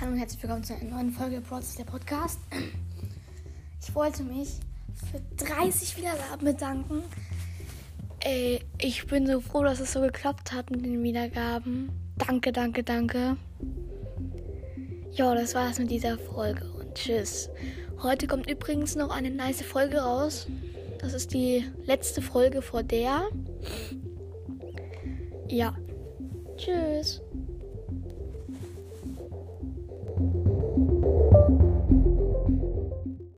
Hallo und herzlich willkommen zu einer neuen Folge Prozess der Podcast. Ich wollte mich für 30 Wiedergaben bedanken. Ey, ich bin so froh, dass es so geklappt hat mit den Wiedergaben. Danke, danke, danke. Ja, das war's mit dieser Folge und tschüss. Heute kommt übrigens noch eine nice Folge raus. Das ist die letzte Folge vor der. Ja. Tschüss.